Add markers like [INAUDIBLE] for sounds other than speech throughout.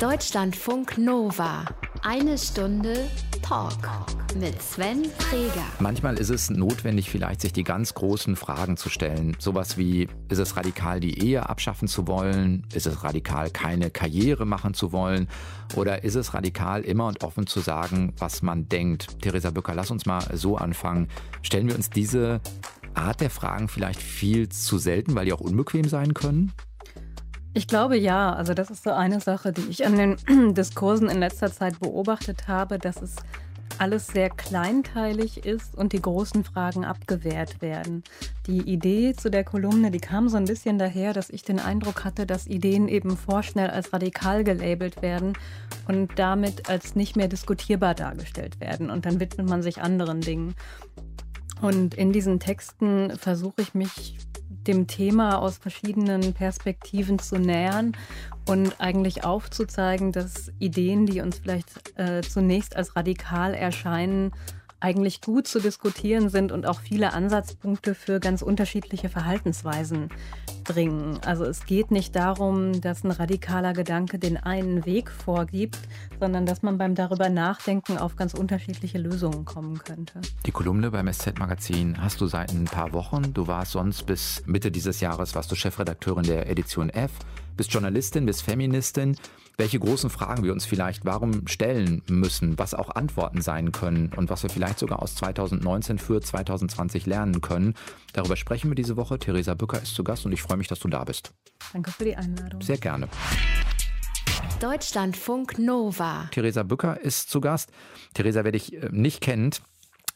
Deutschlandfunk Nova. Eine Stunde Talk mit Sven Freger. Manchmal ist es notwendig, vielleicht sich die ganz großen Fragen zu stellen. Sowas wie, ist es radikal, die Ehe abschaffen zu wollen? Ist es radikal, keine Karriere machen zu wollen? Oder ist es radikal, immer und offen zu sagen, was man denkt? Theresa Bücker, lass uns mal so anfangen. Stellen wir uns diese Art der Fragen vielleicht viel zu selten, weil die auch unbequem sein können? Ich glaube ja. Also das ist so eine Sache, die ich an den [CLEARS THROAT] Diskursen in letzter Zeit beobachtet habe, dass es alles sehr kleinteilig ist und die großen Fragen abgewehrt werden. Die Idee zu der Kolumne, die kam so ein bisschen daher, dass ich den Eindruck hatte, dass Ideen eben vorschnell als radikal gelabelt werden und damit als nicht mehr diskutierbar dargestellt werden. Und dann widmet man sich anderen Dingen. Und in diesen Texten versuche ich mich dem Thema aus verschiedenen Perspektiven zu nähern und eigentlich aufzuzeigen, dass Ideen, die uns vielleicht äh, zunächst als radikal erscheinen, eigentlich gut zu diskutieren sind und auch viele Ansatzpunkte für ganz unterschiedliche Verhaltensweisen bringen. Also es geht nicht darum, dass ein radikaler Gedanke den einen Weg vorgibt, sondern dass man beim darüber nachdenken auf ganz unterschiedliche Lösungen kommen könnte. Die Kolumne beim SZ-Magazin hast du seit ein paar Wochen. Du warst sonst bis Mitte dieses Jahres warst du Chefredakteurin der Edition F, bist Journalistin, bist Feministin welche großen Fragen wir uns vielleicht warum stellen müssen, was auch Antworten sein können und was wir vielleicht sogar aus 2019 für 2020 lernen können. Darüber sprechen wir diese Woche. Theresa Bücker ist zu Gast und ich freue mich, dass du da bist. Danke für die Einladung. Sehr gerne. Deutschlandfunk Nova. Theresa Bücker ist zu Gast. Theresa, wer dich äh, nicht kennt,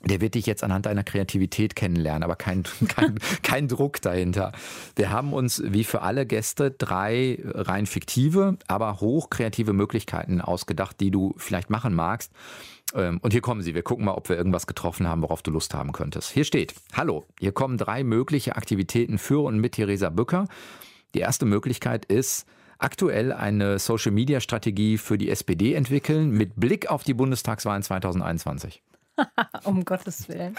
der wird dich jetzt anhand deiner Kreativität kennenlernen, aber kein, [LAUGHS] kein, kein Druck dahinter. Wir haben uns wie für alle Gäste drei rein fiktive, aber hochkreative Möglichkeiten ausgedacht, die du vielleicht machen magst. Ähm, und hier kommen sie. Wir gucken mal, ob wir irgendwas getroffen haben, worauf du Lust haben könntest. Hier steht, hallo, hier kommen drei mögliche Aktivitäten für und mit Theresa Bücker. Die erste Möglichkeit ist, aktuell eine Social-Media-Strategie für die SPD entwickeln mit Blick auf die Bundestagswahlen 2021. [LAUGHS] um Gottes Willen.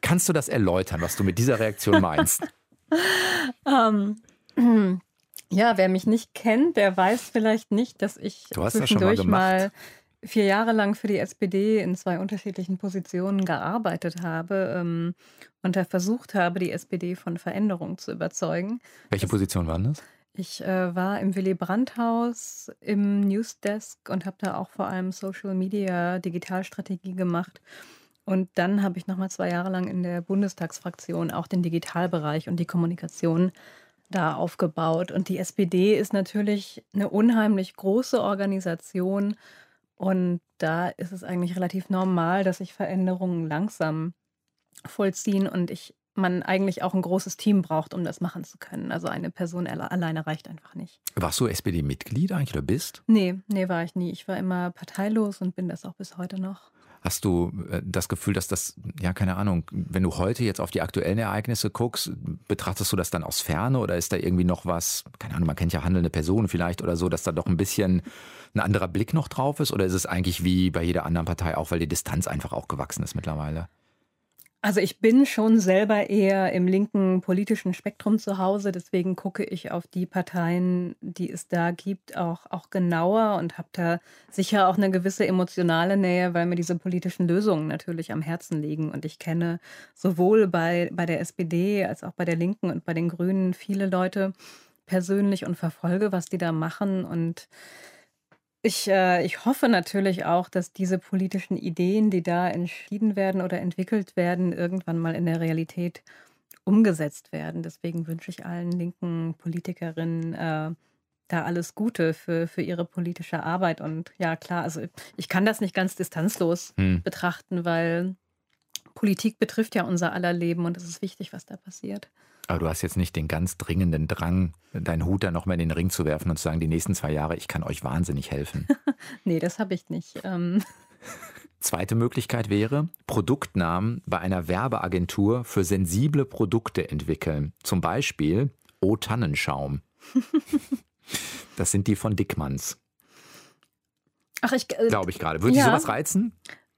Kannst du das erläutern, was du mit dieser Reaktion meinst? [LAUGHS] ähm, [CLEARS THROAT] ja, wer mich nicht kennt, der weiß vielleicht nicht, dass ich zwischendurch ja mal, mal, vier Jahre lang für die SPD in zwei unterschiedlichen Positionen gearbeitet habe ähm, und da versucht habe, die SPD von Veränderung zu überzeugen. Welche Position waren das? Ich äh, war im Willy Brandt-Haus im Newsdesk und habe da auch vor allem Social Media Digitalstrategie gemacht. Und dann habe ich nochmal zwei Jahre lang in der Bundestagsfraktion auch den Digitalbereich und die Kommunikation da aufgebaut. Und die SPD ist natürlich eine unheimlich große Organisation. Und da ist es eigentlich relativ normal, dass sich Veränderungen langsam vollziehen. Und ich man eigentlich auch ein großes Team braucht, um das machen zu können. Also eine Person alleine reicht einfach nicht. Warst du SPD-Mitglied eigentlich oder bist? Nee, nee, war ich nie. Ich war immer parteilos und bin das auch bis heute noch. Hast du äh, das Gefühl, dass das, ja, keine Ahnung, wenn du heute jetzt auf die aktuellen Ereignisse guckst, betrachtest du das dann aus Ferne oder ist da irgendwie noch was, keine Ahnung, man kennt ja handelnde Personen vielleicht oder so, dass da doch ein bisschen ein anderer Blick noch drauf ist? Oder ist es eigentlich wie bei jeder anderen Partei auch, weil die Distanz einfach auch gewachsen ist mittlerweile? Also ich bin schon selber eher im linken politischen Spektrum zu Hause, deswegen gucke ich auf die Parteien, die es da gibt, auch, auch genauer und habe da sicher auch eine gewisse emotionale Nähe, weil mir diese politischen Lösungen natürlich am Herzen liegen. Und ich kenne sowohl bei, bei der SPD als auch bei der Linken und bei den Grünen viele Leute persönlich und verfolge, was die da machen und ich, äh, ich hoffe natürlich auch, dass diese politischen Ideen, die da entschieden werden oder entwickelt werden, irgendwann mal in der Realität umgesetzt werden. Deswegen wünsche ich allen linken Politikerinnen äh, da alles Gute für, für ihre politische Arbeit. Und ja, klar, also ich kann das nicht ganz distanzlos hm. betrachten, weil Politik betrifft ja unser aller Leben und es ist wichtig, was da passiert. Aber du hast jetzt nicht den ganz dringenden Drang, deinen Hut da nochmal in den Ring zu werfen und zu sagen, die nächsten zwei Jahre, ich kann euch wahnsinnig helfen. [LAUGHS] nee, das habe ich nicht. Ähm. [LAUGHS] Zweite Möglichkeit wäre, Produktnamen bei einer Werbeagentur für sensible Produkte entwickeln. Zum Beispiel O Tannenschaum. [LAUGHS] das sind die von Dickmanns. Ach, ich. Äh, Glaube ich gerade. Würde ja. dich sowas reizen?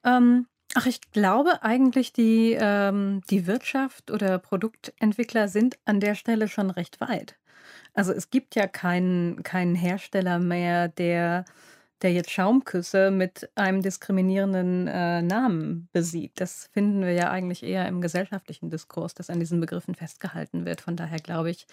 Ähm, Ach, ich glaube eigentlich, die, ähm, die Wirtschaft oder Produktentwickler sind an der Stelle schon recht weit. Also es gibt ja keinen, keinen Hersteller mehr, der, der jetzt Schaumküsse mit einem diskriminierenden äh, Namen besieht. Das finden wir ja eigentlich eher im gesellschaftlichen Diskurs, dass an diesen Begriffen festgehalten wird. Von daher glaube ich,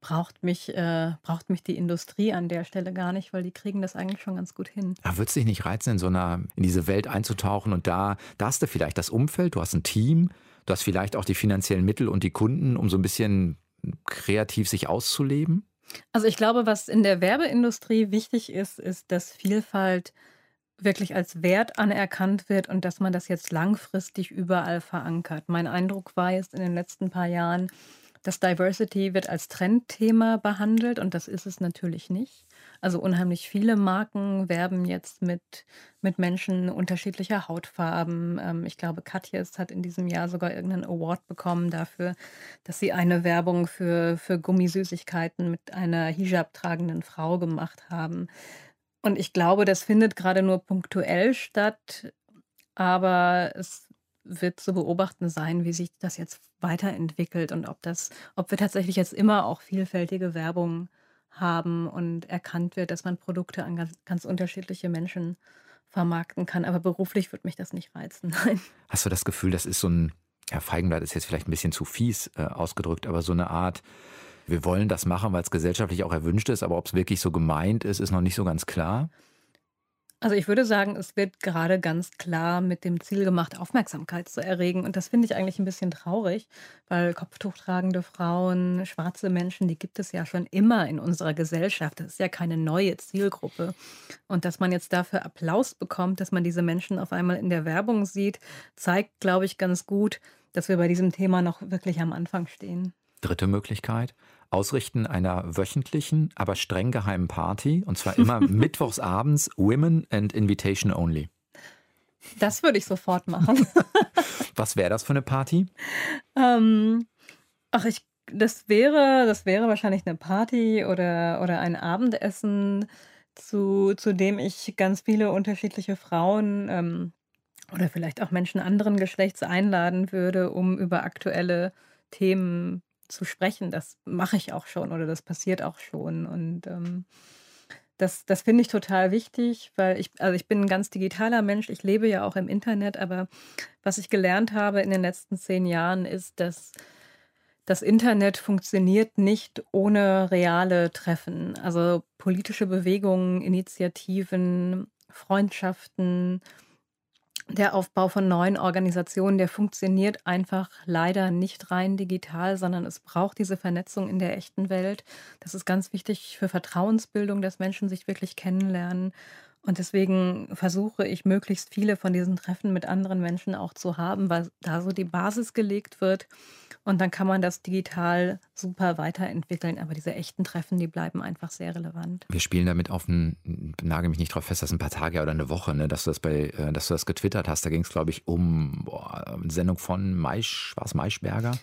braucht mich, äh, braucht mich die Industrie an der Stelle gar nicht, weil die kriegen das eigentlich schon ganz gut hin. Aber wird es dich nicht reizen, in so einer, in diese Welt einzutauchen und da, da hast du vielleicht das Umfeld, du hast ein Team, du hast vielleicht auch die finanziellen Mittel und die Kunden, um so ein bisschen kreativ sich auszuleben? Also ich glaube, was in der Werbeindustrie wichtig ist, ist, dass Vielfalt wirklich als Wert anerkannt wird und dass man das jetzt langfristig überall verankert. Mein Eindruck war jetzt in den letzten paar Jahren, dass Diversity wird als Trendthema behandelt und das ist es natürlich nicht. Also unheimlich viele Marken werben jetzt mit, mit Menschen unterschiedlicher Hautfarben. Ähm, ich glaube, Katjes hat in diesem Jahr sogar irgendeinen Award bekommen dafür, dass sie eine Werbung für, für Gummisüßigkeiten mit einer Hijab tragenden Frau gemacht haben. Und ich glaube, das findet gerade nur punktuell statt, aber es wird zu beobachten sein, wie sich das jetzt weiterentwickelt und ob das, ob wir tatsächlich jetzt immer auch vielfältige Werbung haben und erkannt wird, dass man Produkte an ganz, ganz unterschiedliche Menschen vermarkten kann. Aber beruflich wird mich das nicht reizen. [LAUGHS] Nein. Hast du das Gefühl, das ist so ein, ja, Feigenblatt ist jetzt vielleicht ein bisschen zu fies äh, ausgedrückt, aber so eine Art, wir wollen das machen, weil es gesellschaftlich auch erwünscht ist, aber ob es wirklich so gemeint ist, ist noch nicht so ganz klar? Also ich würde sagen, es wird gerade ganz klar mit dem Ziel gemacht, Aufmerksamkeit zu erregen. Und das finde ich eigentlich ein bisschen traurig, weil kopftuchtragende Frauen, schwarze Menschen, die gibt es ja schon immer in unserer Gesellschaft. Das ist ja keine neue Zielgruppe. Und dass man jetzt dafür Applaus bekommt, dass man diese Menschen auf einmal in der Werbung sieht, zeigt, glaube ich, ganz gut, dass wir bei diesem Thema noch wirklich am Anfang stehen. Dritte Möglichkeit, Ausrichten einer wöchentlichen, aber streng geheimen Party, und zwar immer [LAUGHS] mittwochs abends, Women and Invitation Only. Das würde ich sofort machen. [LAUGHS] Was wäre das für eine Party? Ähm, ach, ich, das wäre, das wäre wahrscheinlich eine Party oder, oder ein Abendessen, zu, zu dem ich ganz viele unterschiedliche Frauen ähm, oder vielleicht auch Menschen anderen Geschlechts einladen würde, um über aktuelle Themen zu sprechen. Das mache ich auch schon oder das passiert auch schon. Und ähm, das, das finde ich total wichtig, weil ich, also ich bin ein ganz digitaler Mensch, ich lebe ja auch im Internet, aber was ich gelernt habe in den letzten zehn Jahren ist, dass das Internet funktioniert nicht ohne reale Treffen. Also politische Bewegungen, Initiativen, Freundschaften, der Aufbau von neuen Organisationen, der funktioniert einfach leider nicht rein digital, sondern es braucht diese Vernetzung in der echten Welt. Das ist ganz wichtig für Vertrauensbildung, dass Menschen sich wirklich kennenlernen. Und deswegen versuche ich, möglichst viele von diesen Treffen mit anderen Menschen auch zu haben, weil da so die Basis gelegt wird. Und dann kann man das digital super weiterentwickeln. Aber diese echten Treffen, die bleiben einfach sehr relevant. Wir spielen damit auf ein, nagel mich nicht drauf fest, das ein paar Tage oder eine Woche, ne, dass du das bei, äh, dass du das getwittert hast. Da ging es, glaube ich, um boah, eine Sendung von Maisch, war es Maischberger?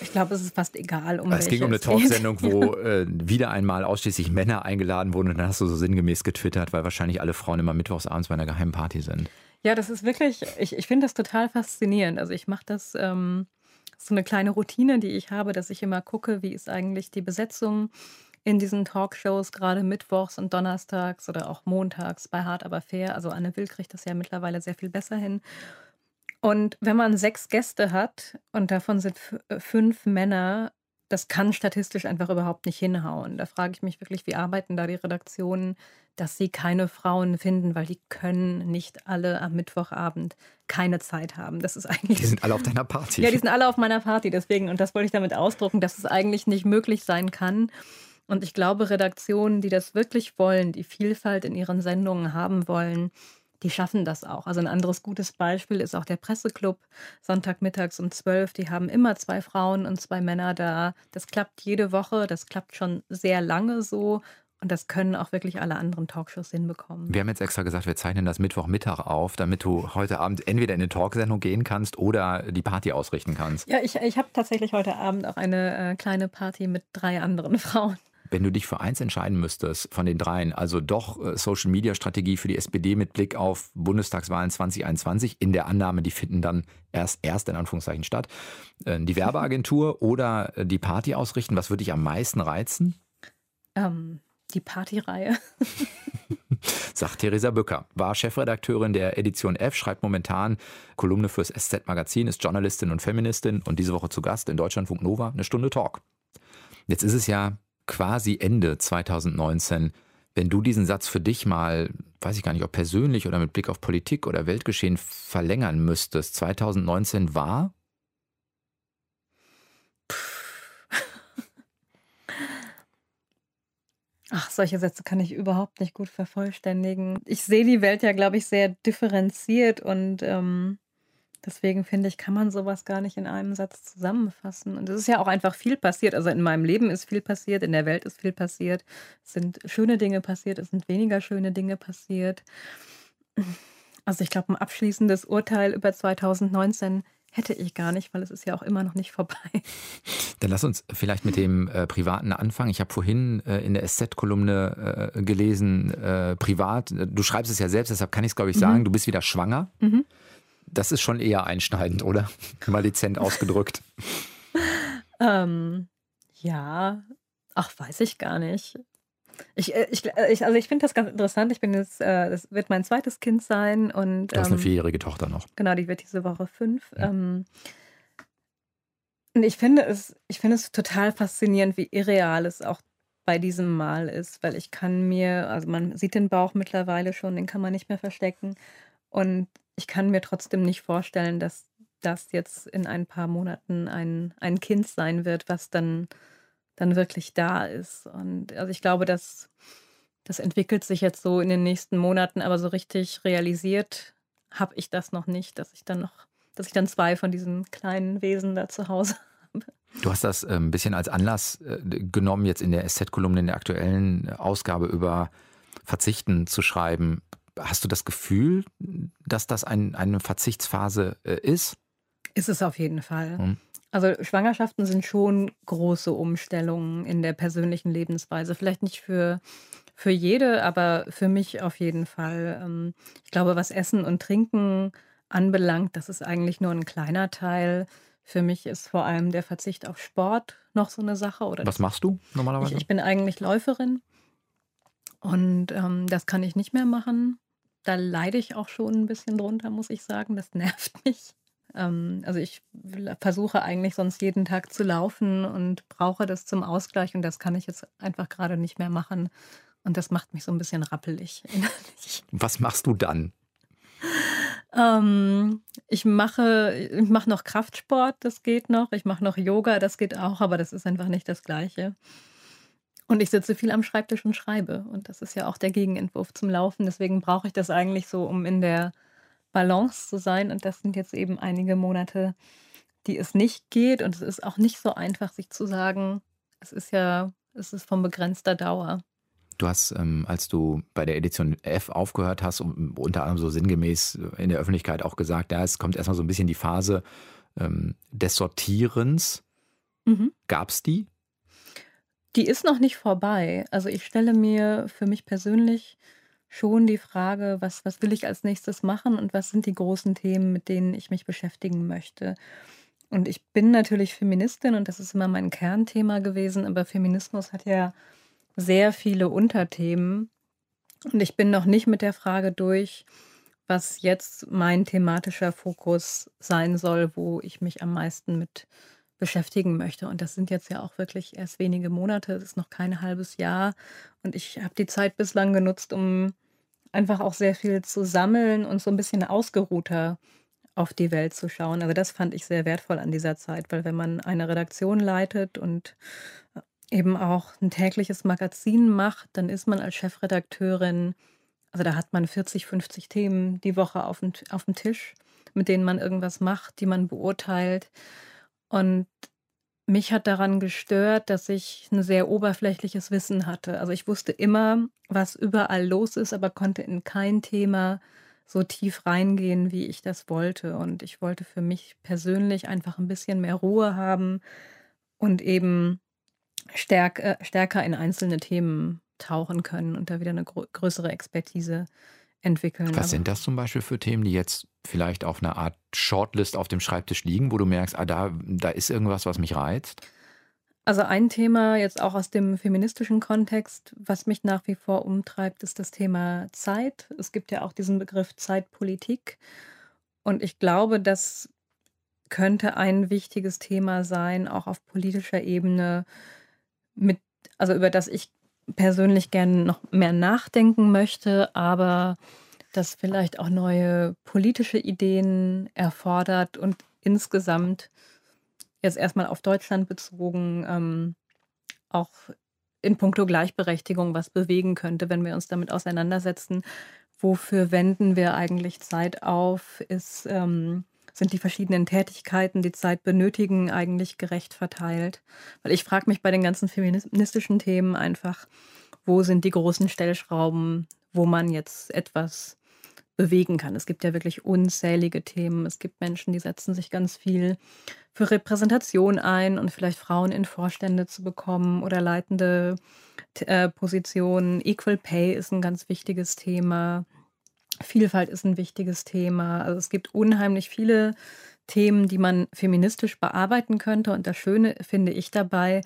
Ich glaube, es ist fast egal, um Es ging um eine Talksendung, wo [LAUGHS] äh, wieder einmal ausschließlich Männer eingeladen wurden und dann hast du so sinngemäß getwittert, weil wahrscheinlich alle Frauen immer mittwochs abends bei einer geheimen Party sind. Ja, das ist wirklich, ich, ich finde das total faszinierend. Also ich mache das ähm, so eine kleine Routine, die ich habe, dass ich immer gucke, wie ist eigentlich die Besetzung in diesen Talkshows, gerade mittwochs und donnerstags oder auch montags bei Hart aber fair. Also Anne Will kriegt das ja mittlerweile sehr viel besser hin. Und wenn man sechs Gäste hat und davon sind fünf Männer, das kann statistisch einfach überhaupt nicht hinhauen. Da frage ich mich wirklich, wie arbeiten da die Redaktionen, dass sie keine Frauen finden, weil die können nicht alle am Mittwochabend keine Zeit haben. Das ist eigentlich. Die sind alle auf deiner Party. Ja, die sind alle auf meiner Party, deswegen, und das wollte ich damit ausdrucken, dass es eigentlich nicht möglich sein kann. Und ich glaube, Redaktionen, die das wirklich wollen, die Vielfalt in ihren Sendungen haben wollen, die schaffen das auch. Also ein anderes gutes Beispiel ist auch der Presseclub, Sonntagmittags um 12. Die haben immer zwei Frauen und zwei Männer da. Das klappt jede Woche, das klappt schon sehr lange so. Und das können auch wirklich alle anderen Talkshows hinbekommen. Wir haben jetzt extra gesagt, wir zeichnen das Mittwochmittag auf, damit du heute Abend entweder in eine Talksendung gehen kannst oder die Party ausrichten kannst. Ja, ich, ich habe tatsächlich heute Abend auch eine äh, kleine Party mit drei anderen [LAUGHS] Frauen. Wenn du dich für eins entscheiden müsstest von den dreien, also doch äh, Social Media Strategie für die SPD mit Blick auf Bundestagswahlen 2021, in der Annahme, die finden dann erst, erst in Anführungszeichen statt, äh, die Werbeagentur [LAUGHS] oder äh, die Party ausrichten, was würde dich am meisten reizen? Ähm, die Partyreihe. [LAUGHS] Sagt Theresa Bücker, war Chefredakteurin der Edition F, schreibt momentan Kolumne fürs SZ-Magazin, ist Journalistin und Feministin und diese Woche zu Gast in Deutschlandfunk Nova, eine Stunde Talk. Jetzt ist es ja quasi Ende 2019. Wenn du diesen Satz für dich mal, weiß ich gar nicht, ob persönlich oder mit Blick auf Politik oder Weltgeschehen verlängern müsstest, 2019 war? [LAUGHS] Ach, solche Sätze kann ich überhaupt nicht gut vervollständigen. Ich sehe die Welt ja, glaube ich, sehr differenziert und ähm, deswegen finde ich, kann man sowas gar nicht in einem Satz zusammenfassen. Und es ist ja auch einfach viel passiert. Also in meinem Leben ist viel passiert, in der Welt ist viel passiert. Es sind schöne Dinge passiert, es sind weniger schöne Dinge passiert. Also ich glaube, ein abschließendes Urteil über 2019 hätte ich gar nicht, weil es ist ja auch immer noch nicht vorbei. Dann lass uns vielleicht mit dem äh, Privaten anfangen. Ich habe vorhin äh, in der SZ-Kolumne äh, gelesen, äh, privat, du schreibst es ja selbst, deshalb kann ich es, glaube ich, sagen, mhm. du bist wieder schwanger. Mhm. Das ist schon eher einschneidend, oder? Mal dezent ausgedrückt. [LAUGHS] ähm, ja, ach, weiß ich gar nicht. Ich, äh, ich, äh, ich, also ich finde das ganz interessant. Ich bin jetzt, äh, das wird mein zweites Kind sein und. Du hast eine ähm, vierjährige Tochter noch. Genau, die wird diese Woche fünf. Ja. Ähm, und ich finde es, ich finde es total faszinierend, wie irreal es auch bei diesem Mal ist, weil ich kann mir, also man sieht den Bauch mittlerweile schon, den kann man nicht mehr verstecken. Und ich kann mir trotzdem nicht vorstellen, dass das jetzt in ein paar Monaten ein, ein Kind sein wird, was dann dann wirklich da ist. Und also ich glaube, dass das entwickelt sich jetzt so in den nächsten Monaten, aber so richtig realisiert habe ich das noch nicht, dass ich dann noch, dass ich dann zwei von diesen kleinen Wesen da zu Hause [LAUGHS] habe. Du hast das ein bisschen als Anlass äh, genommen, jetzt in der SZ-Kolumne, in der aktuellen Ausgabe über Verzichten zu schreiben. Hast du das Gefühl, dass das ein, eine Verzichtsphase äh, ist? Ist es auf jeden Fall. Hm. Also Schwangerschaften sind schon große Umstellungen in der persönlichen Lebensweise. Vielleicht nicht für, für jede, aber für mich auf jeden Fall. Ähm, ich glaube, was Essen und Trinken anbelangt, das ist eigentlich nur ein kleiner Teil. Für mich ist vor allem der Verzicht auf Sport noch so eine Sache. Oder was machst du normalerweise? Ich, ich bin eigentlich Läuferin und ähm, das kann ich nicht mehr machen. Da leide ich auch schon ein bisschen drunter, muss ich sagen. Das [LAUGHS] nervt mich. Ähm, also ich versuche eigentlich sonst jeden Tag zu laufen und brauche das zum Ausgleich und das kann ich jetzt einfach gerade nicht mehr machen. Und das macht mich so ein bisschen rappelig [LAUGHS] innerlich. Was machst du dann? Ähm, ich mache, ich mache noch Kraftsport, das geht noch. Ich mache noch Yoga, das geht auch, aber das ist einfach nicht das Gleiche. Und ich sitze viel am Schreibtisch und schreibe. Und das ist ja auch der Gegenentwurf zum Laufen. Deswegen brauche ich das eigentlich so, um in der Balance zu sein. Und das sind jetzt eben einige Monate, die es nicht geht. Und es ist auch nicht so einfach, sich zu sagen, es ist ja, es ist von begrenzter Dauer. Du hast, ähm, als du bei der Edition F aufgehört hast, unter anderem so sinngemäß in der Öffentlichkeit auch gesagt, ja, es kommt erstmal so ein bisschen die Phase ähm, des Sortierens. Mhm. Gab es die? Die ist noch nicht vorbei. Also ich stelle mir für mich persönlich schon die Frage, was, was will ich als nächstes machen und was sind die großen Themen, mit denen ich mich beschäftigen möchte. Und ich bin natürlich Feministin und das ist immer mein Kernthema gewesen, aber Feminismus hat ja sehr viele Unterthemen. Und ich bin noch nicht mit der Frage durch, was jetzt mein thematischer Fokus sein soll, wo ich mich am meisten mit beschäftigen möchte. Und das sind jetzt ja auch wirklich erst wenige Monate, es ist noch kein halbes Jahr. Und ich habe die Zeit bislang genutzt, um einfach auch sehr viel zu sammeln und so ein bisschen ausgeruhter auf die Welt zu schauen. Also das fand ich sehr wertvoll an dieser Zeit, weil wenn man eine Redaktion leitet und eben auch ein tägliches Magazin macht, dann ist man als Chefredakteurin, also da hat man 40, 50 Themen die Woche auf dem, auf dem Tisch, mit denen man irgendwas macht, die man beurteilt. Und mich hat daran gestört, dass ich ein sehr oberflächliches Wissen hatte. Also ich wusste immer, was überall los ist, aber konnte in kein Thema so tief reingehen, wie ich das wollte. Und ich wollte für mich persönlich einfach ein bisschen mehr Ruhe haben und eben stärk, äh, stärker in einzelne Themen tauchen können und da wieder eine größere Expertise entwickeln. Was sind das zum Beispiel für Themen, die jetzt vielleicht auf einer Art Shortlist auf dem Schreibtisch liegen, wo du merkst, ah, da, da ist irgendwas, was mich reizt? Also ein Thema jetzt auch aus dem feministischen Kontext, was mich nach wie vor umtreibt, ist das Thema Zeit. Es gibt ja auch diesen Begriff Zeitpolitik. Und ich glaube, das könnte ein wichtiges Thema sein, auch auf politischer Ebene, mit, also über das ich persönlich gerne noch mehr nachdenken möchte, aber das vielleicht auch neue politische Ideen erfordert und insgesamt jetzt erstmal auf Deutschland bezogen ähm, auch in puncto Gleichberechtigung was bewegen könnte, wenn wir uns damit auseinandersetzen. Wofür wenden wir eigentlich Zeit auf? Ist, ähm, sind die verschiedenen Tätigkeiten, die Zeit benötigen, eigentlich gerecht verteilt? Weil ich frage mich bei den ganzen feministischen Themen einfach, wo sind die großen Stellschrauben, wo man jetzt etwas bewegen kann. Es gibt ja wirklich unzählige Themen. Es gibt Menschen, die setzen sich ganz viel für Repräsentation ein und vielleicht Frauen in Vorstände zu bekommen oder leitende äh, Positionen. Equal Pay ist ein ganz wichtiges Thema. Vielfalt ist ein wichtiges Thema. Also es gibt unheimlich viele Themen, die man feministisch bearbeiten könnte. Und das Schöne finde ich dabei,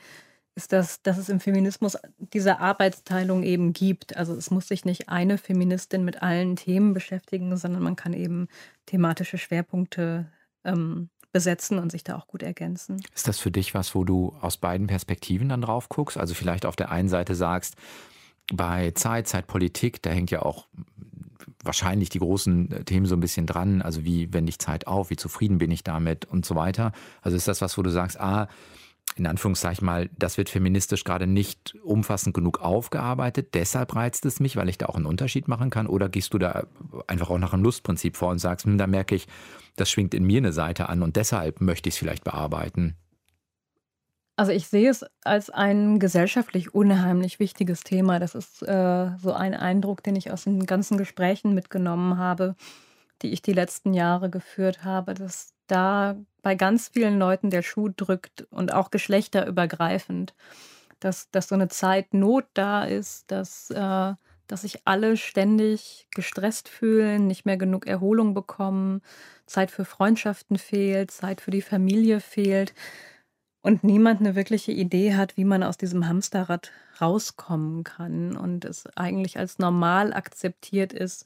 ist, dass, dass es im Feminismus diese Arbeitsteilung eben gibt. Also es muss sich nicht eine Feministin mit allen Themen beschäftigen, sondern man kann eben thematische Schwerpunkte ähm, besetzen und sich da auch gut ergänzen. Ist das für dich was, wo du aus beiden Perspektiven dann drauf guckst? Also vielleicht auf der einen Seite sagst, bei Zeit, Zeitpolitik, da hängt ja auch wahrscheinlich die großen Themen so ein bisschen dran. Also wie wende ich Zeit auf, wie zufrieden bin ich damit und so weiter. Also ist das was, wo du sagst, ah, in Anführungszeichen mal, das wird feministisch gerade nicht umfassend genug aufgearbeitet. Deshalb reizt es mich, weil ich da auch einen Unterschied machen kann. Oder gehst du da einfach auch nach einem Lustprinzip vor und sagst, hm, da merke ich, das schwingt in mir eine Seite an und deshalb möchte ich es vielleicht bearbeiten? Also ich sehe es als ein gesellschaftlich unheimlich wichtiges Thema. Das ist äh, so ein Eindruck, den ich aus den ganzen Gesprächen mitgenommen habe, die ich die letzten Jahre geführt habe, dass da bei ganz vielen Leuten der Schuh drückt und auch geschlechterübergreifend, dass, dass so eine Zeit Not da ist, dass, äh, dass sich alle ständig gestresst fühlen, nicht mehr genug Erholung bekommen, Zeit für Freundschaften fehlt, Zeit für die Familie fehlt und niemand eine wirkliche Idee hat, wie man aus diesem Hamsterrad rauskommen kann und es eigentlich als normal akzeptiert ist,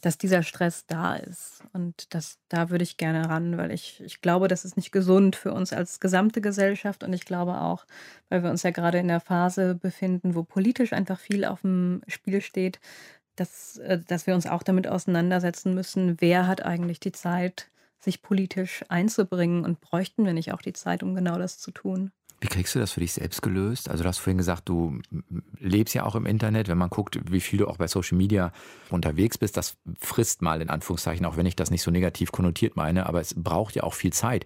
dass dieser Stress da ist. Und das, da würde ich gerne ran, weil ich, ich glaube, das ist nicht gesund für uns als gesamte Gesellschaft. Und ich glaube auch, weil wir uns ja gerade in der Phase befinden, wo politisch einfach viel auf dem Spiel steht, dass, äh, dass wir uns auch damit auseinandersetzen müssen, wer hat eigentlich die Zeit, sich politisch einzubringen und bräuchten wir nicht auch die Zeit, um genau das zu tun. Wie kriegst du das für dich selbst gelöst? Also du hast vorhin gesagt, du lebst ja auch im Internet. Wenn man guckt, wie viel du auch bei Social Media unterwegs bist, das frisst mal in Anführungszeichen, auch wenn ich das nicht so negativ konnotiert meine, aber es braucht ja auch viel Zeit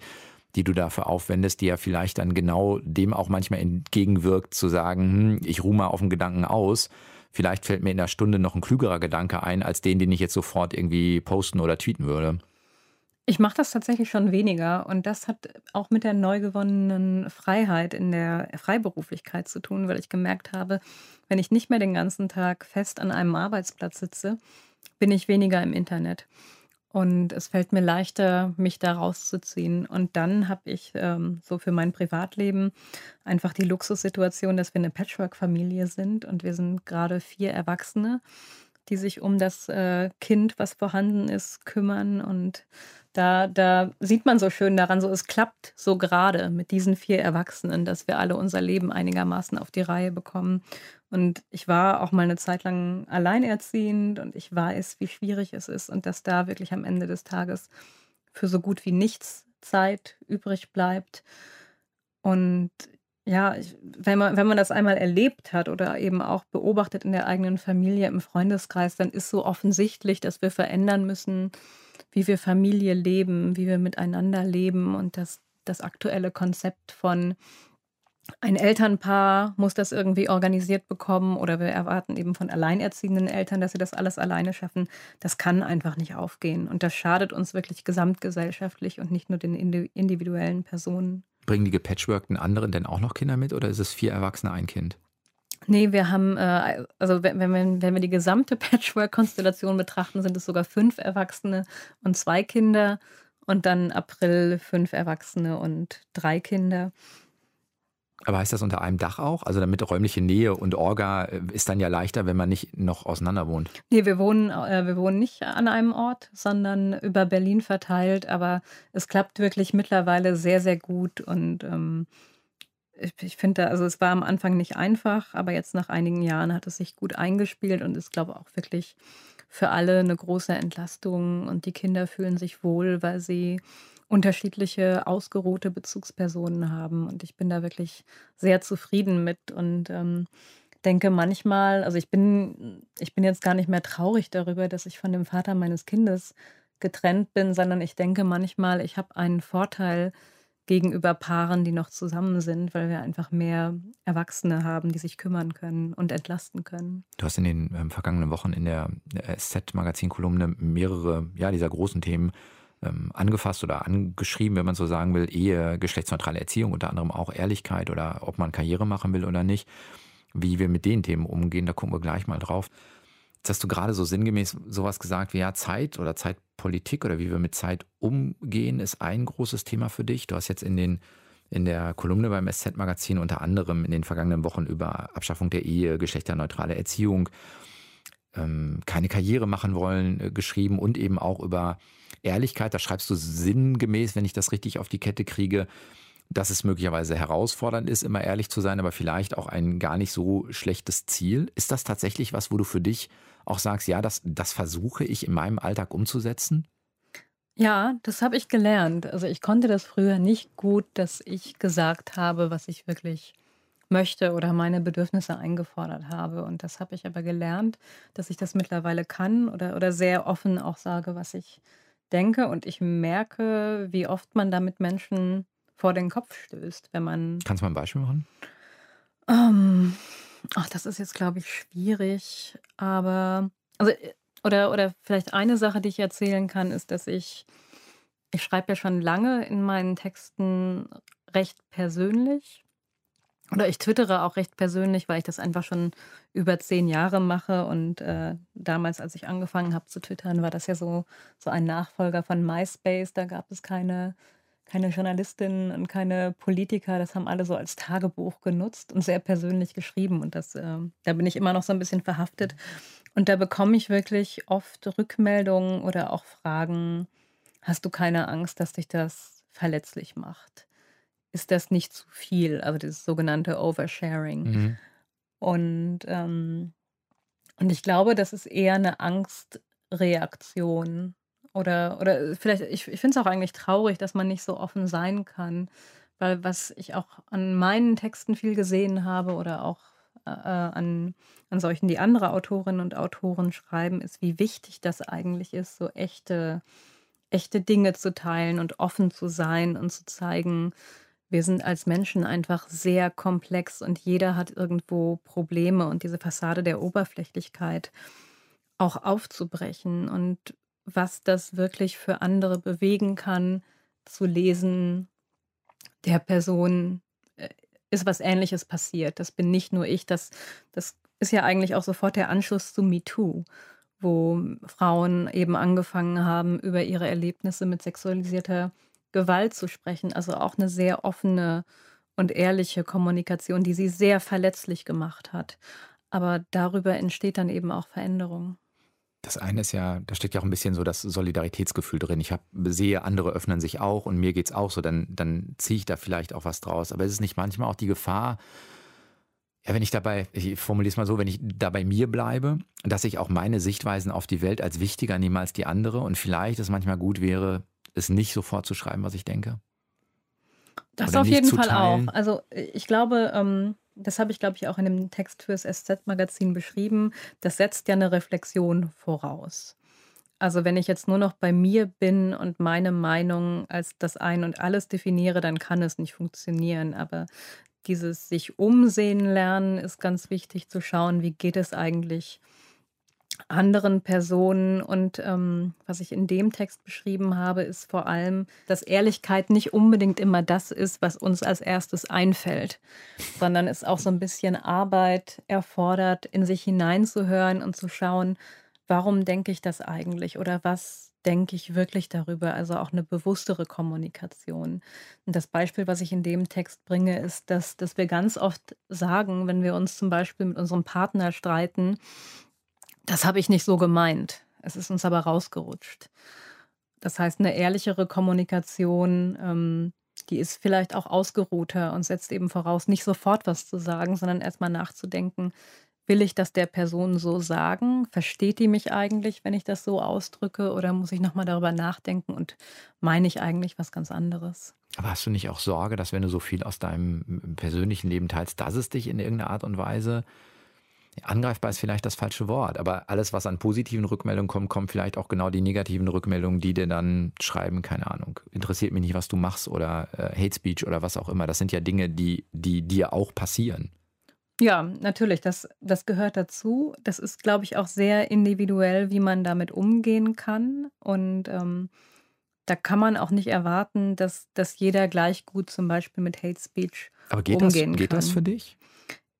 die du dafür aufwendest, die ja vielleicht dann genau dem auch manchmal entgegenwirkt, zu sagen, hm, ich ruhe mal auf den Gedanken aus. Vielleicht fällt mir in der Stunde noch ein klügerer Gedanke ein, als den, den ich jetzt sofort irgendwie posten oder tweeten würde. Ich mache das tatsächlich schon weniger und das hat auch mit der neu gewonnenen Freiheit in der Freiberuflichkeit zu tun, weil ich gemerkt habe, wenn ich nicht mehr den ganzen Tag fest an einem Arbeitsplatz sitze, bin ich weniger im Internet. Und es fällt mir leichter, mich da rauszuziehen. Und dann habe ich ähm, so für mein Privatleben einfach die Luxussituation, dass wir eine Patchwork-Familie sind und wir sind gerade vier Erwachsene, die sich um das äh, Kind, was vorhanden ist, kümmern und da, da sieht man so schön daran, so es klappt so gerade mit diesen vier Erwachsenen, dass wir alle unser Leben einigermaßen auf die Reihe bekommen. Und ich war auch mal eine Zeit lang alleinerziehend und ich weiß, wie schwierig es ist und dass da wirklich am Ende des Tages für so gut wie nichts Zeit übrig bleibt. Und ja, wenn man, wenn man das einmal erlebt hat oder eben auch beobachtet in der eigenen Familie, im Freundeskreis, dann ist so offensichtlich, dass wir verändern müssen, wie wir Familie leben, wie wir miteinander leben und das, das aktuelle Konzept von ein Elternpaar muss das irgendwie organisiert bekommen oder wir erwarten eben von alleinerziehenden Eltern, dass sie das alles alleine schaffen. Das kann einfach nicht aufgehen und das schadet uns wirklich gesamtgesellschaftlich und nicht nur den individuellen Personen. Bringen die gepatchworkten anderen denn auch noch Kinder mit oder ist es vier Erwachsene, ein Kind? Nee, wir haben, äh, also wenn, wenn, wenn wir die gesamte Patchwork-Konstellation betrachten, sind es sogar fünf Erwachsene und zwei Kinder. Und dann April fünf Erwachsene und drei Kinder. Aber heißt das unter einem Dach auch? Also damit räumliche Nähe und Orga äh, ist dann ja leichter, wenn man nicht noch auseinander wohnt. Nee, wir wohnen, äh, wir wohnen nicht an einem Ort, sondern über Berlin verteilt. Aber es klappt wirklich mittlerweile sehr, sehr gut. Und ähm, ich, ich finde, also es war am Anfang nicht einfach, aber jetzt nach einigen Jahren hat es sich gut eingespielt und ist, glaube ich, auch wirklich für alle eine große Entlastung. Und die Kinder fühlen sich wohl, weil sie unterschiedliche ausgeruhte Bezugspersonen haben. Und ich bin da wirklich sehr zufrieden mit und ähm, denke manchmal, also ich bin, ich bin jetzt gar nicht mehr traurig darüber, dass ich von dem Vater meines Kindes getrennt bin, sondern ich denke manchmal, ich habe einen Vorteil gegenüber Paaren, die noch zusammen sind, weil wir einfach mehr Erwachsene haben, die sich kümmern können und entlasten können. Du hast in den ähm, vergangenen Wochen in der SZ-Magazin-Kolumne mehrere ja, dieser großen Themen ähm, angefasst oder angeschrieben, wenn man so sagen will, Ehe, geschlechtsneutrale Erziehung, unter anderem auch Ehrlichkeit oder ob man Karriere machen will oder nicht. Wie wir mit den Themen umgehen, da gucken wir gleich mal drauf. Jetzt hast du gerade so sinngemäß sowas gesagt wie ja, Zeit oder Zeitpolitik oder wie wir mit Zeit umgehen, ist ein großes Thema für dich. Du hast jetzt in den in der Kolumne beim SZ-Magazin unter anderem in den vergangenen Wochen über Abschaffung der Ehe, geschlechterneutrale Erziehung, ähm, keine Karriere machen wollen, äh, geschrieben und eben auch über Ehrlichkeit. Da schreibst du sinngemäß, wenn ich das richtig auf die Kette kriege, dass es möglicherweise herausfordernd ist, immer ehrlich zu sein, aber vielleicht auch ein gar nicht so schlechtes Ziel. Ist das tatsächlich was, wo du für dich auch sagst, ja, das, das versuche ich in meinem Alltag umzusetzen? Ja, das habe ich gelernt. Also ich konnte das früher nicht gut, dass ich gesagt habe, was ich wirklich möchte oder meine Bedürfnisse eingefordert habe. Und das habe ich aber gelernt, dass ich das mittlerweile kann oder, oder sehr offen auch sage, was ich denke. Und ich merke, wie oft man damit Menschen vor den Kopf stößt, wenn man. Kannst du mal ein Beispiel machen? Ähm, ach, das ist jetzt, glaube ich, schwierig. Aber, also, oder, oder vielleicht eine Sache, die ich erzählen kann, ist, dass ich, ich schreibe ja schon lange in meinen Texten recht persönlich. Oder ich twittere auch recht persönlich, weil ich das einfach schon über zehn Jahre mache. Und äh, damals, als ich angefangen habe zu twittern, war das ja so, so ein Nachfolger von MySpace. Da gab es keine, keine Journalistinnen und keine Politiker. Das haben alle so als Tagebuch genutzt und sehr persönlich geschrieben. Und das, äh, da bin ich immer noch so ein bisschen verhaftet. Und da bekomme ich wirklich oft Rückmeldungen oder auch Fragen. Hast du keine Angst, dass dich das verletzlich macht? Ist das nicht zu viel, also das sogenannte Oversharing. Mhm. Und, ähm, und ich glaube, das ist eher eine Angstreaktion. Oder, oder vielleicht, ich, ich finde es auch eigentlich traurig, dass man nicht so offen sein kann. Weil was ich auch an meinen Texten viel gesehen habe oder auch äh, an, an solchen, die andere Autorinnen und Autoren schreiben, ist, wie wichtig das eigentlich ist, so echte, echte Dinge zu teilen und offen zu sein und zu zeigen, wir sind als Menschen einfach sehr komplex und jeder hat irgendwo Probleme und diese Fassade der Oberflächlichkeit auch aufzubrechen und was das wirklich für andere bewegen kann, zu lesen, der Person äh, ist was Ähnliches passiert. Das bin nicht nur ich, das, das ist ja eigentlich auch sofort der Anschluss zu MeToo, wo Frauen eben angefangen haben, über ihre Erlebnisse mit sexualisierter Gewalt zu sprechen. Also auch eine sehr offene und ehrliche Kommunikation, die sie sehr verletzlich gemacht hat. Aber darüber entsteht dann eben auch Veränderung. Das eine ist ja, da steckt ja auch ein bisschen so das Solidaritätsgefühl drin. Ich hab, sehe, andere öffnen sich auch und mir geht es auch so, dann, dann ziehe ich da vielleicht auch was draus. Aber ist es nicht manchmal auch die Gefahr, ja, wenn ich dabei, ich formuliere es mal so, wenn ich da bei mir bleibe, dass ich auch meine Sichtweisen auf die Welt als wichtiger nehme als die andere und vielleicht es manchmal gut wäre, es nicht sofort zu schreiben, was ich denke? Das Oder auf jeden Fall auch. Also ich glaube, ähm, das habe ich, glaube ich, auch in dem Text fürs SZ-Magazin beschrieben. Das setzt ja eine Reflexion voraus. Also wenn ich jetzt nur noch bei mir bin und meine Meinung als das Ein und alles definiere, dann kann es nicht funktionieren. Aber dieses sich umsehen lernen ist ganz wichtig zu schauen, wie geht es eigentlich anderen Personen. Und ähm, was ich in dem Text beschrieben habe, ist vor allem, dass Ehrlichkeit nicht unbedingt immer das ist, was uns als erstes einfällt, sondern es auch so ein bisschen Arbeit erfordert, in sich hineinzuhören und zu schauen, warum denke ich das eigentlich oder was denke ich wirklich darüber? Also auch eine bewusstere Kommunikation. Und das Beispiel, was ich in dem Text bringe, ist, dass, dass wir ganz oft sagen, wenn wir uns zum Beispiel mit unserem Partner streiten, das habe ich nicht so gemeint. Es ist uns aber rausgerutscht. Das heißt, eine ehrlichere Kommunikation, ähm, die ist vielleicht auch ausgeruhter und setzt eben voraus, nicht sofort was zu sagen, sondern erstmal nachzudenken, will ich das der Person so sagen? Versteht die mich eigentlich, wenn ich das so ausdrücke? Oder muss ich nochmal darüber nachdenken und meine ich eigentlich was ganz anderes? Aber hast du nicht auch Sorge, dass wenn du so viel aus deinem persönlichen Leben teilst, dass es dich in irgendeiner Art und Weise Angreifbar ist vielleicht das falsche Wort, aber alles, was an positiven Rückmeldungen kommt, kommen vielleicht auch genau die negativen Rückmeldungen, die dir dann schreiben, keine Ahnung, interessiert mich nicht, was du machst oder äh, Hate Speech oder was auch immer. Das sind ja Dinge, die, die dir auch passieren. Ja, natürlich, das, das gehört dazu. Das ist, glaube ich, auch sehr individuell, wie man damit umgehen kann. Und ähm, da kann man auch nicht erwarten, dass, dass jeder gleich gut zum Beispiel mit Hate Speech Aber geht umgehen das, geht kann. das für dich?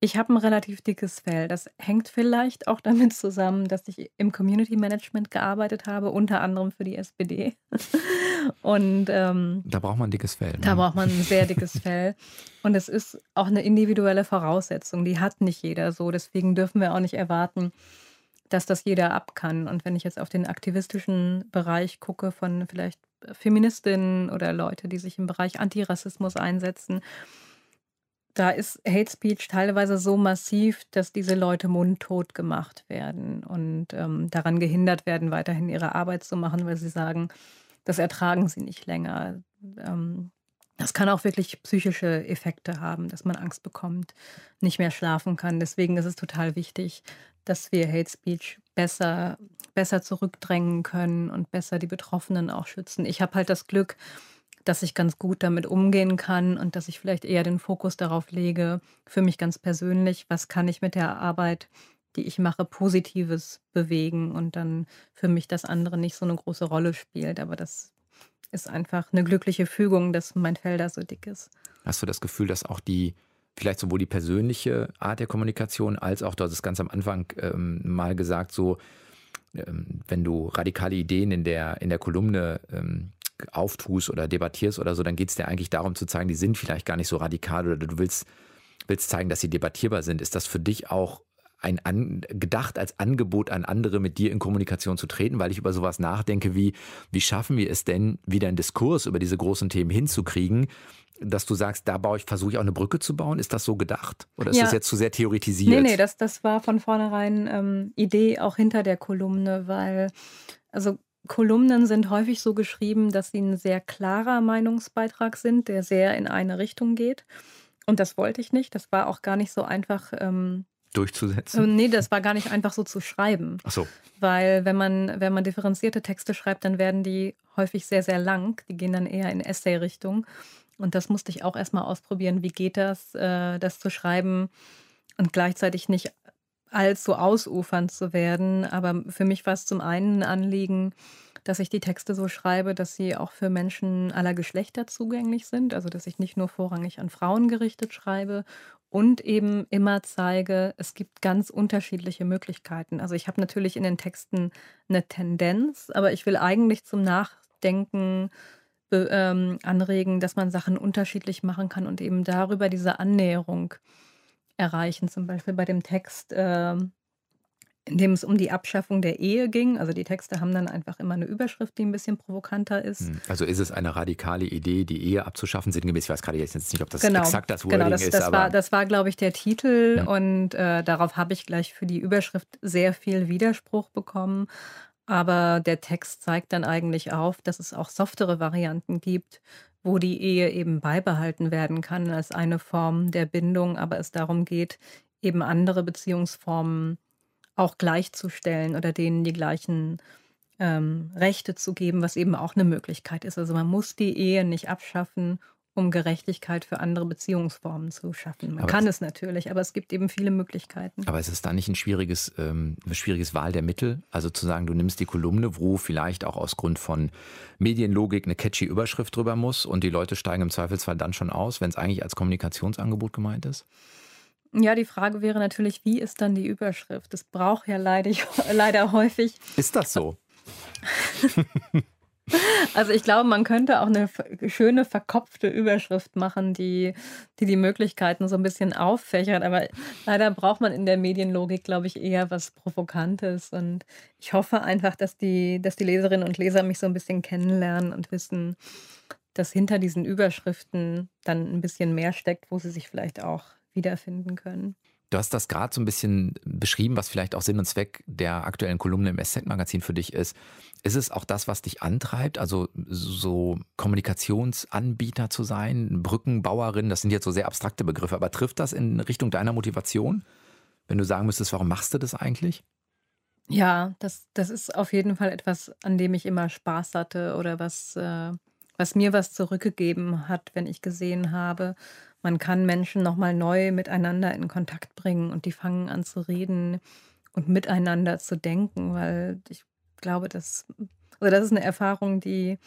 Ich habe ein relativ dickes Fell. Das hängt vielleicht auch damit zusammen, dass ich im Community Management gearbeitet habe, unter anderem für die SPD. [LAUGHS] Und ähm, da braucht man ein dickes Fell. Ne? Da braucht man ein sehr dickes [LAUGHS] Fell. Und es ist auch eine individuelle Voraussetzung. Die hat nicht jeder so. Deswegen dürfen wir auch nicht erwarten, dass das jeder ab kann. Und wenn ich jetzt auf den aktivistischen Bereich gucke von vielleicht Feministinnen oder Leute, die sich im Bereich Antirassismus einsetzen, da ist Hate Speech teilweise so massiv, dass diese Leute mundtot gemacht werden und ähm, daran gehindert werden, weiterhin ihre Arbeit zu machen, weil sie sagen, das ertragen sie nicht länger. Ähm, das kann auch wirklich psychische Effekte haben, dass man Angst bekommt, nicht mehr schlafen kann. Deswegen ist es total wichtig, dass wir Hate Speech besser, besser zurückdrängen können und besser die Betroffenen auch schützen. Ich habe halt das Glück, dass ich ganz gut damit umgehen kann und dass ich vielleicht eher den Fokus darauf lege, für mich ganz persönlich, was kann ich mit der Arbeit, die ich mache, Positives bewegen und dann für mich das andere nicht so eine große Rolle spielt. Aber das ist einfach eine glückliche Fügung, dass mein Fell da so dick ist. Hast du das Gefühl, dass auch die vielleicht sowohl die persönliche Art der Kommunikation als auch, du hast es ganz am Anfang ähm, mal gesagt, so ähm, wenn du radikale Ideen in der, in der Kolumne ähm, auftust oder debattierst oder so, dann geht es dir eigentlich darum zu zeigen, die sind vielleicht gar nicht so radikal oder du willst, willst zeigen, dass sie debattierbar sind. Ist das für dich auch ein an, gedacht als Angebot an andere, mit dir in Kommunikation zu treten, weil ich über sowas nachdenke, wie, wie schaffen wir es denn, wieder einen Diskurs über diese großen Themen hinzukriegen, dass du sagst, da baue ich, versuche ich auch eine Brücke zu bauen? Ist das so gedacht? Oder ist ja. das jetzt zu sehr theoretisiert? Nee, nee, das, das war von vornherein ähm, Idee auch hinter der Kolumne, weil, also Kolumnen sind häufig so geschrieben, dass sie ein sehr klarer Meinungsbeitrag sind, der sehr in eine Richtung geht. Und das wollte ich nicht. Das war auch gar nicht so einfach. Ähm, Durchzusetzen? Äh, nee, das war gar nicht einfach so zu schreiben. Ach so. Weil, wenn man, wenn man differenzierte Texte schreibt, dann werden die häufig sehr, sehr lang. Die gehen dann eher in Essay-Richtung. Und das musste ich auch erstmal ausprobieren. Wie geht das, äh, das zu schreiben und gleichzeitig nicht allzu ausufernd zu werden. Aber für mich war es zum einen ein Anliegen, dass ich die Texte so schreibe, dass sie auch für Menschen aller Geschlechter zugänglich sind. Also dass ich nicht nur vorrangig an Frauen gerichtet schreibe und eben immer zeige, es gibt ganz unterschiedliche Möglichkeiten. Also ich habe natürlich in den Texten eine Tendenz, aber ich will eigentlich zum Nachdenken ähm, anregen, dass man Sachen unterschiedlich machen kann und eben darüber diese Annäherung erreichen. Zum Beispiel bei dem Text, äh, in dem es um die Abschaffung der Ehe ging. Also die Texte haben dann einfach immer eine Überschrift, die ein bisschen provokanter ist. Hm. Also ist es eine radikale Idee, die Ehe abzuschaffen, sinngemäß? Ich weiß gerade jetzt nicht, ob das genau, exakt das Wording genau, das, ist. Das, war, das war, glaube ich, der Titel ja. und äh, darauf habe ich gleich für die Überschrift sehr viel Widerspruch bekommen. Aber der Text zeigt dann eigentlich auf, dass es auch softere Varianten gibt, wo die Ehe eben beibehalten werden kann als eine Form der Bindung, aber es darum geht, eben andere Beziehungsformen auch gleichzustellen oder denen die gleichen ähm, Rechte zu geben, was eben auch eine Möglichkeit ist. Also man muss die Ehe nicht abschaffen, um Gerechtigkeit für andere Beziehungsformen zu schaffen. Man aber kann es natürlich, aber es gibt eben viele Möglichkeiten. Aber ist es da nicht ein schwieriges, ähm, eine schwieriges Wahl der Mittel? Also zu sagen, du nimmst die Kolumne, wo vielleicht auch aus Grund von Medienlogik eine catchy Überschrift drüber muss und die Leute steigen im Zweifelsfall dann schon aus, wenn es eigentlich als Kommunikationsangebot gemeint ist? Ja, die Frage wäre natürlich, wie ist dann die Überschrift? Das braucht ja leider, [LAUGHS] leider häufig. Ist das so? [LAUGHS] Also ich glaube, man könnte auch eine schöne verkopfte Überschrift machen, die, die die Möglichkeiten so ein bisschen auffächert. Aber leider braucht man in der Medienlogik, glaube ich, eher was Provokantes. Und ich hoffe einfach, dass die, dass die Leserinnen und Leser mich so ein bisschen kennenlernen und wissen, dass hinter diesen Überschriften dann ein bisschen mehr steckt, wo sie sich vielleicht auch wiederfinden können. Du hast das gerade so ein bisschen beschrieben, was vielleicht auch Sinn und Zweck der aktuellen Kolumne im SZ-Magazin für dich ist. Ist es auch das, was dich antreibt, also so Kommunikationsanbieter zu sein, Brückenbauerin, das sind jetzt so sehr abstrakte Begriffe, aber trifft das in Richtung deiner Motivation? Wenn du sagen müsstest, warum machst du das eigentlich? Ja, das, das ist auf jeden Fall etwas, an dem ich immer Spaß hatte oder was, äh, was mir was zurückgegeben hat, wenn ich gesehen habe, man kann Menschen nochmal neu miteinander in Kontakt bringen und die fangen an zu reden und miteinander zu denken, weil ich glaube, dass, also das ist eine Erfahrung, die,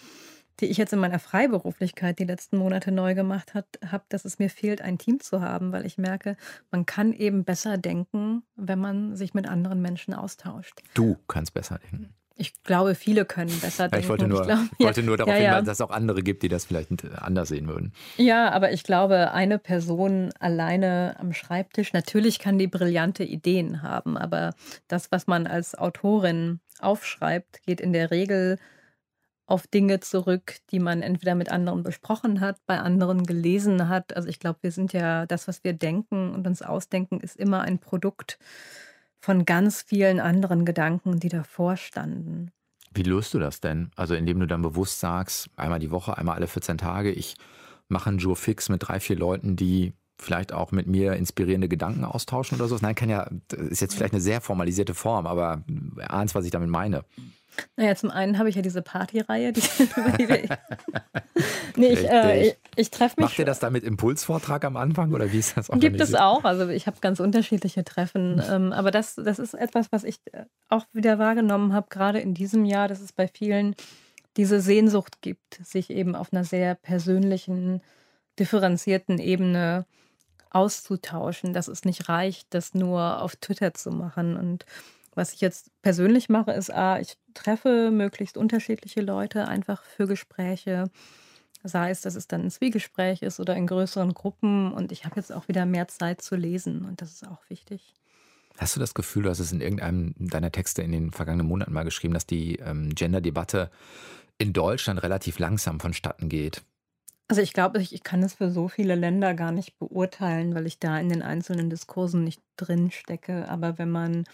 die ich jetzt in meiner Freiberuflichkeit die letzten Monate neu gemacht habe, dass es mir fehlt, ein Team zu haben, weil ich merke, man kann eben besser denken, wenn man sich mit anderen Menschen austauscht. Du kannst besser denken. Ich glaube, viele können besser denken. ich wollte nur, ich glaube, wollte nur darauf ja, hinweisen, dass es auch andere gibt, die das vielleicht anders sehen würden. Ja, aber ich glaube, eine Person alleine am Schreibtisch, natürlich kann die brillante Ideen haben, aber das, was man als Autorin aufschreibt, geht in der Regel auf Dinge zurück, die man entweder mit anderen besprochen hat, bei anderen gelesen hat. Also ich glaube, wir sind ja, das, was wir denken und uns ausdenken, ist immer ein Produkt von ganz vielen anderen Gedanken, die davor standen. Wie löst du das denn? Also indem du dann bewusst sagst, einmal die Woche, einmal alle 14 Tage, ich mache einen Jour fix mit drei, vier Leuten, die vielleicht auch mit mir inspirierende Gedanken austauschen oder so. Nein, kann ja, ist jetzt vielleicht eine sehr formalisierte Form, aber ahnst, was ich damit meine. Naja, zum einen habe ich ja diese Partyreihe, die, [LAUGHS] die [LAUGHS] nee, ich, äh, ich, ich treffe mich. Macht ihr das da mit Impulsvortrag am Anfang oder wie ist das Gibt es auch. Also ich habe ganz unterschiedliche Treffen. Ähm, aber das, das ist etwas, was ich äh, auch wieder wahrgenommen habe, gerade in diesem Jahr, dass es bei vielen diese Sehnsucht gibt, sich eben auf einer sehr persönlichen, differenzierten Ebene auszutauschen, dass es nicht reicht, das nur auf Twitter zu machen. Und was ich jetzt persönlich mache, ist, A, ich treffe möglichst unterschiedliche Leute einfach für Gespräche. Sei es, dass es dann ein Zwiegespräch ist oder in größeren Gruppen. Und ich habe jetzt auch wieder mehr Zeit zu lesen. Und das ist auch wichtig. Hast du das Gefühl, du hast es in irgendeinem deiner Texte in den vergangenen Monaten mal geschrieben, dass die ähm, Gender-Debatte in Deutschland relativ langsam vonstatten geht? Also ich glaube, ich, ich kann es für so viele Länder gar nicht beurteilen, weil ich da in den einzelnen Diskursen nicht drin stecke. Aber wenn man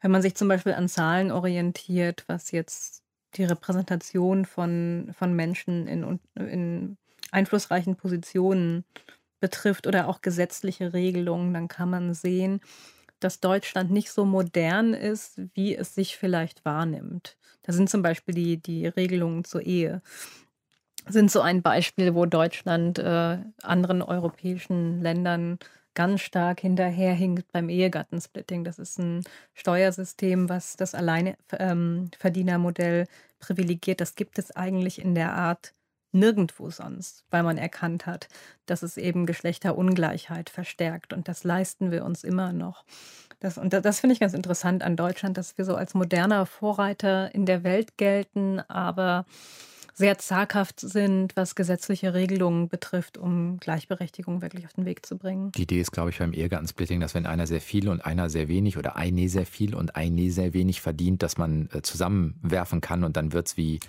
wenn man sich zum Beispiel an Zahlen orientiert, was jetzt die Repräsentation von, von Menschen in, in einflussreichen Positionen betrifft oder auch gesetzliche Regelungen, dann kann man sehen, dass Deutschland nicht so modern ist, wie es sich vielleicht wahrnimmt. Da sind zum Beispiel die, die Regelungen zur Ehe sind so ein Beispiel, wo Deutschland äh, anderen europäischen Ländern ganz stark hinterherhinkt beim Ehegattensplitting. Das ist ein Steuersystem, was das Alleinverdienermodell ähm, privilegiert. Das gibt es eigentlich in der Art nirgendwo sonst, weil man erkannt hat, dass es eben Geschlechterungleichheit verstärkt. Und das leisten wir uns immer noch. Das, und das finde ich ganz interessant an Deutschland, dass wir so als moderner Vorreiter in der Welt gelten, aber sehr zaghaft sind, was gesetzliche Regelungen betrifft, um Gleichberechtigung wirklich auf den Weg zu bringen. Die Idee ist, glaube ich, beim Ehegattensplitting, dass wenn einer sehr viel und einer sehr wenig oder eine sehr viel und eine sehr wenig verdient, dass man äh, zusammenwerfen kann und dann wird es wie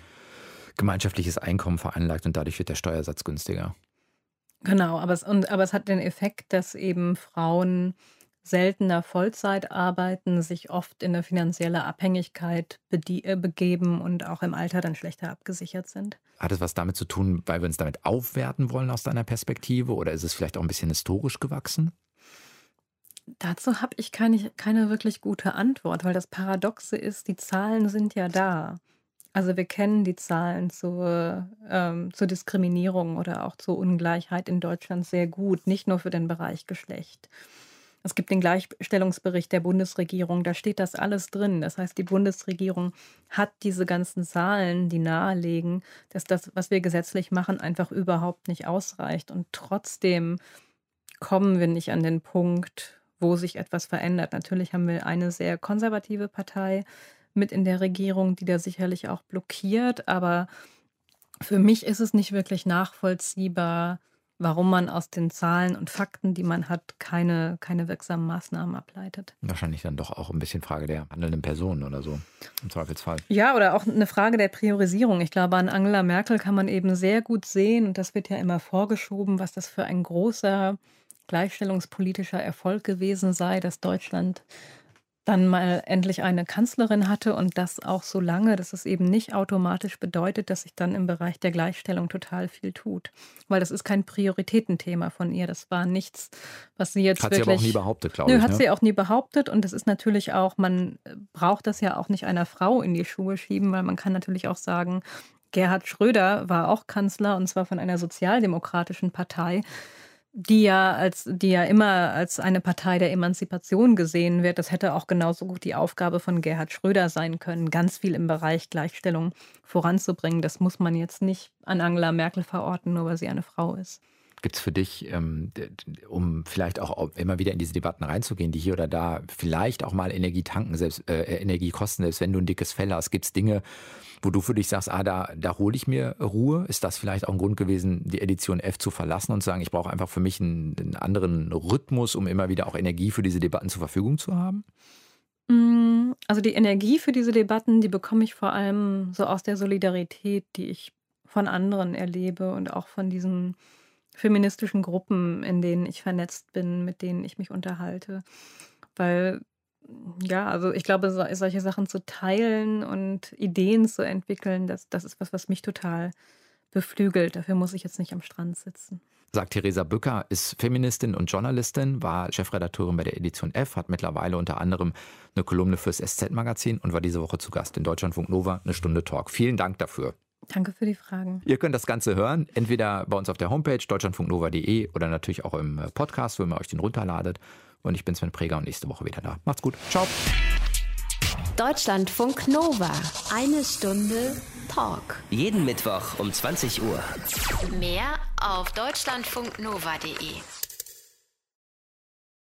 gemeinschaftliches Einkommen veranlagt und dadurch wird der Steuersatz günstiger. Genau, aber es, und, aber es hat den Effekt, dass eben Frauen seltener Vollzeit arbeiten, sich oft in eine finanzielle Abhängigkeit äh, begeben und auch im Alter dann schlechter abgesichert sind. Hat es was damit zu tun, weil wir uns damit aufwerten wollen aus deiner Perspektive oder ist es vielleicht auch ein bisschen historisch gewachsen? Dazu habe ich keine, keine wirklich gute Antwort, weil das Paradoxe ist, die Zahlen sind ja da. Also wir kennen die Zahlen zur, ähm, zur Diskriminierung oder auch zur Ungleichheit in Deutschland sehr gut, nicht nur für den Bereich Geschlecht. Es gibt den Gleichstellungsbericht der Bundesregierung, da steht das alles drin. Das heißt, die Bundesregierung hat diese ganzen Zahlen, die nahelegen, dass das, was wir gesetzlich machen, einfach überhaupt nicht ausreicht. Und trotzdem kommen wir nicht an den Punkt, wo sich etwas verändert. Natürlich haben wir eine sehr konservative Partei mit in der Regierung, die da sicherlich auch blockiert, aber für mich ist es nicht wirklich nachvollziehbar, warum man aus den Zahlen und Fakten, die man hat, keine, keine wirksamen Maßnahmen ableitet. Wahrscheinlich dann doch auch ein bisschen Frage der handelnden Personen oder so, im Zweifelsfall. Ja, oder auch eine Frage der Priorisierung. Ich glaube, an Angela Merkel kann man eben sehr gut sehen, und das wird ja immer vorgeschoben, was das für ein großer gleichstellungspolitischer Erfolg gewesen sei, dass Deutschland dann mal endlich eine Kanzlerin hatte und das auch so lange, dass es eben nicht automatisch bedeutet, dass sich dann im Bereich der Gleichstellung total viel tut. Weil das ist kein Prioritätenthema von ihr. Das war nichts, was sie jetzt hat wirklich... Hat sie aber auch nie behauptet, glaube ich. Nö, hat ne? sie auch nie behauptet und es ist natürlich auch, man braucht das ja auch nicht einer Frau in die Schuhe schieben, weil man kann natürlich auch sagen, Gerhard Schröder war auch Kanzler und zwar von einer sozialdemokratischen Partei die ja als, die ja immer als eine Partei der Emanzipation gesehen wird. Das hätte auch genauso gut die Aufgabe von Gerhard Schröder sein können, ganz viel im Bereich Gleichstellung voranzubringen. Das muss man jetzt nicht an Angela Merkel verorten, nur weil sie eine Frau ist. Gibt es für dich, ähm, um vielleicht auch immer wieder in diese Debatten reinzugehen, die hier oder da vielleicht auch mal Energie tanken, selbst äh, Energie kosten, selbst wenn du ein dickes Fell hast, gibt es Dinge, wo du für dich sagst, ah, da, da hole ich mir Ruhe? Ist das vielleicht auch ein Grund gewesen, die Edition F zu verlassen und zu sagen, ich brauche einfach für mich einen, einen anderen Rhythmus, um immer wieder auch Energie für diese Debatten zur Verfügung zu haben? Mm, also die Energie für diese Debatten, die bekomme ich vor allem so aus der Solidarität, die ich von anderen erlebe und auch von diesen feministischen Gruppen, in denen ich vernetzt bin, mit denen ich mich unterhalte. Weil, ja, also ich glaube, so, solche Sachen zu teilen und Ideen zu entwickeln, das, das ist was, was mich total beflügelt. Dafür muss ich jetzt nicht am Strand sitzen. Sagt Theresa Bücker, ist Feministin und Journalistin, war Chefredakteurin bei der Edition F, hat mittlerweile unter anderem eine Kolumne fürs SZ-Magazin und war diese Woche zu Gast in Deutschlandfunk Nova, eine Stunde Talk. Vielen Dank dafür. Danke für die Fragen. Ihr könnt das Ganze hören, entweder bei uns auf der Homepage deutschlandfunknova.de oder natürlich auch im äh, Podcast, wo ihr euch den runterladet. Und ich bin Sven Preger und nächste Woche wieder da. Macht's gut. Ciao. Deutschlandfunk Nova. Eine Stunde Talk. Jeden Mittwoch um 20 Uhr. Mehr auf deutschlandfunknova.de.